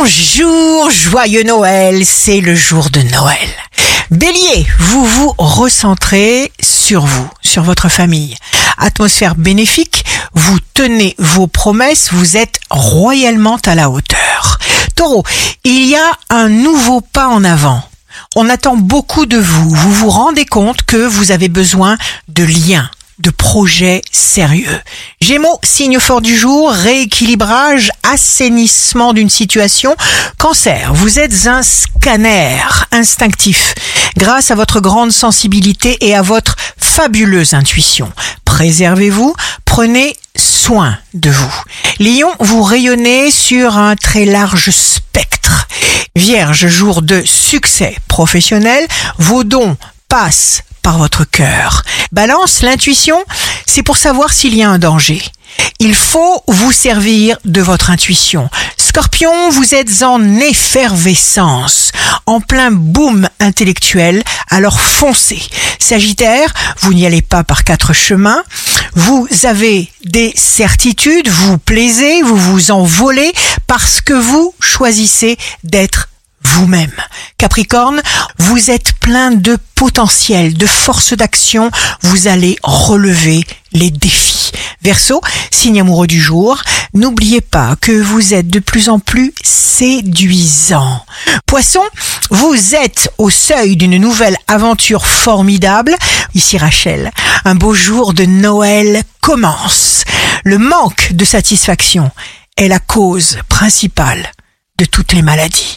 Bonjour, joyeux Noël, c'est le jour de Noël. Bélier, vous vous recentrez sur vous, sur votre famille. Atmosphère bénéfique, vous tenez vos promesses, vous êtes royalement à la hauteur. Taureau, il y a un nouveau pas en avant. On attend beaucoup de vous. Vous vous rendez compte que vous avez besoin de liens, de projets sérieux. Gémeaux, signe fort du jour, rééquilibrage, assainissement d'une situation. Cancer, vous êtes un scanner instinctif grâce à votre grande sensibilité et à votre fabuleuse intuition. Préservez-vous, prenez soin de vous. Lion, vous rayonnez sur un très large spectre. Vierge, jour de succès professionnel, vos dons passent par votre cœur. Balance, l'intuition, c'est pour savoir s'il y a un danger. Il faut vous servir de votre intuition. Scorpion, vous êtes en effervescence, en plein boom intellectuel, alors foncez. Sagittaire, vous n'y allez pas par quatre chemins. Vous avez des certitudes, vous plaisez, vous vous envolez parce que vous choisissez d'être vous-même. Capricorne, vous êtes plein de potentiel, de force d'action, vous allez relever les défis. Verseau, signe amoureux du jour, n'oubliez pas que vous êtes de plus en plus séduisant. Poisson, vous êtes au seuil d'une nouvelle aventure formidable. Ici Rachel, un beau jour de Noël commence. Le manque de satisfaction est la cause principale de toutes les maladies.